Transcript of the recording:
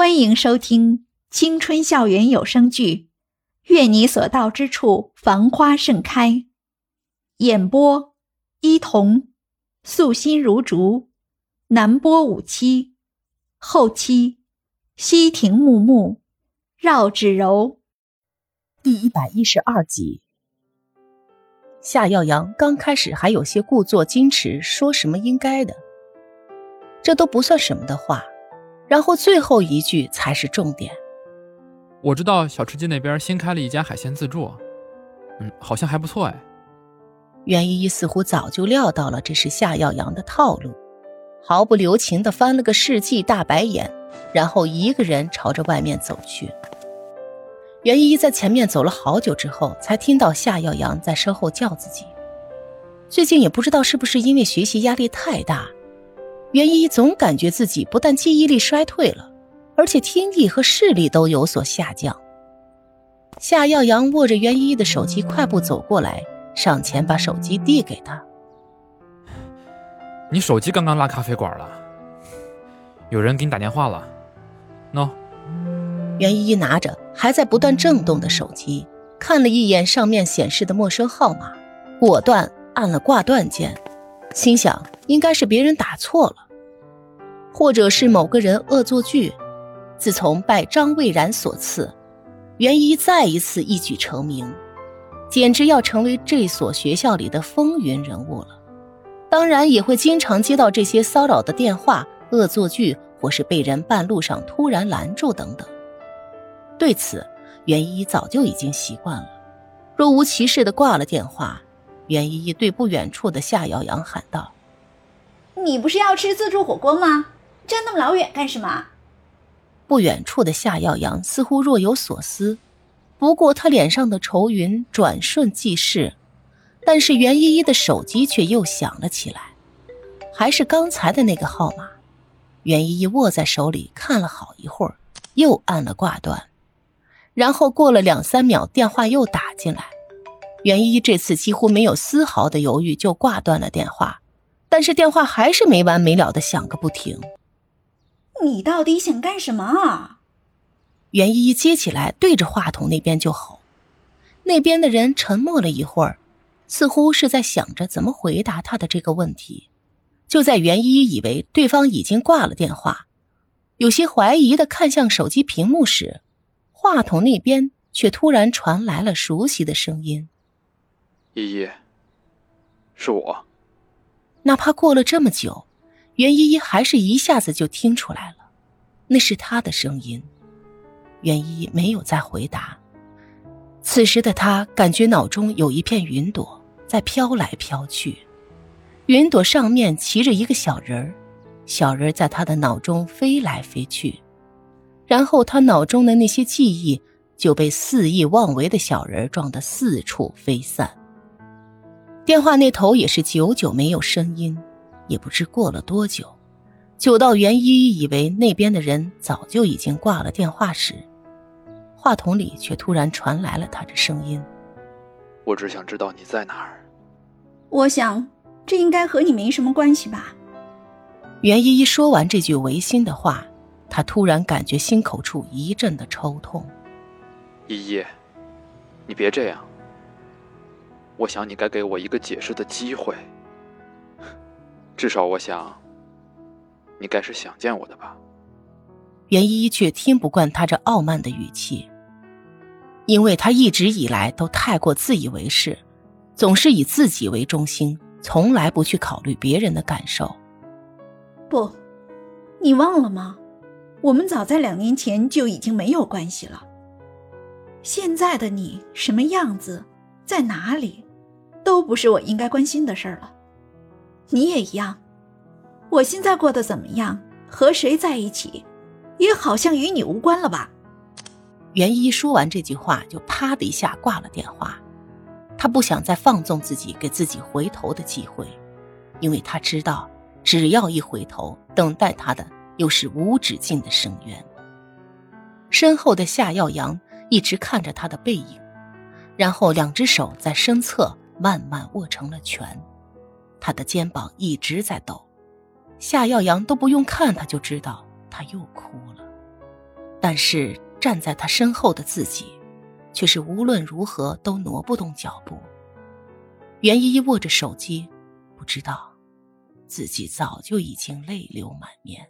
欢迎收听青春校园有声剧《愿你所到之处繁花盛开》，演播：伊童，素心如竹，南波五七，后期：西亭木木，绕指柔。第一百一十二集，夏耀阳刚开始还有些故作矜持，说什么应该的，这都不算什么的话。然后最后一句才是重点。我知道小吃街那边新开了一家海鲜自助，嗯，好像还不错哎。袁依依似乎早就料到了这是夏耀阳的套路，毫不留情的翻了个世纪大白眼，然后一个人朝着外面走去。袁依依在前面走了好久之后，才听到夏耀阳在身后叫自己。最近也不知道是不是因为学习压力太大。袁依依总感觉自己不但记忆力衰退了，而且听力和视力都有所下降。夏耀阳握着袁依依的手机，快步走过来，上前把手机递给她：“你手机刚刚拉咖啡馆了，有人给你打电话了。”喏。袁依依拿着还在不断震动的手机，看了一眼上面显示的陌生号码，果断按了挂断键。心想，应该是别人打错了，或者是某个人恶作剧。自从拜张蔚然所赐，袁一再一次一举成名，简直要成为这所学校里的风云人物了。当然，也会经常接到这些骚扰的电话、恶作剧，或是被人半路上突然拦住等等。对此，袁一早就已经习惯了，若无其事的挂了电话。袁依依对不远处的夏瑶阳喊道：“你不是要吃自助火锅吗？站那么老远干什么？”不远处的夏耀阳似乎若有所思，不过他脸上的愁云转瞬即逝。但是袁依依的手机却又响了起来，还是刚才的那个号码。袁依依握在手里看了好一会儿，又按了挂断，然后过了两三秒，电话又打进来。袁依依这次几乎没有丝毫的犹豫，就挂断了电话，但是电话还是没完没了的响个不停。你到底想干什么？袁依依接起来，对着话筒那边就吼。那边的人沉默了一会儿，似乎是在想着怎么回答他的这个问题。就在袁依依以为对方已经挂了电话，有些怀疑的看向手机屏幕时，话筒那边却突然传来了熟悉的声音。依依，是我。哪怕过了这么久，袁依依还是一下子就听出来了，那是他的声音。袁依依没有再回答。此时的他感觉脑中有一片云朵在飘来飘去，云朵上面骑着一个小人儿，小人在他的脑中飞来飞去，然后他脑中的那些记忆就被肆意妄为的小人撞得四处飞散。电话那头也是久久没有声音，也不知过了多久，久到袁依依以为那边的人早就已经挂了电话时，话筒里却突然传来了他的声音：“我只想知道你在哪儿。”我想，这应该和你没什么关系吧。袁依依说完这句违心的话，她突然感觉心口处一阵的抽痛。依依，你别这样。我想你该给我一个解释的机会，至少我想，你该是想见我的吧。袁依依却听不惯他这傲慢的语气，因为他一直以来都太过自以为是，总是以自己为中心，从来不去考虑别人的感受。不，你忘了吗？我们早在两年前就已经没有关系了。现在的你什么样子，在哪里？都不是我应该关心的事儿了，你也一样。我现在过得怎么样，和谁在一起，也好像与你无关了吧？袁一说完这句话，就啪的一下挂了电话。他不想再放纵自己，给自己回头的机会，因为他知道，只要一回头，等待他的又是无止境的深渊。身后的夏耀阳一直看着他的背影，然后两只手在身侧。慢慢握成了拳，他的肩膀一直在抖。夏耀阳都不用看，他就知道他又哭了。但是站在他身后的自己，却是无论如何都挪不动脚步。袁依依握着手机，不知道自己早就已经泪流满面。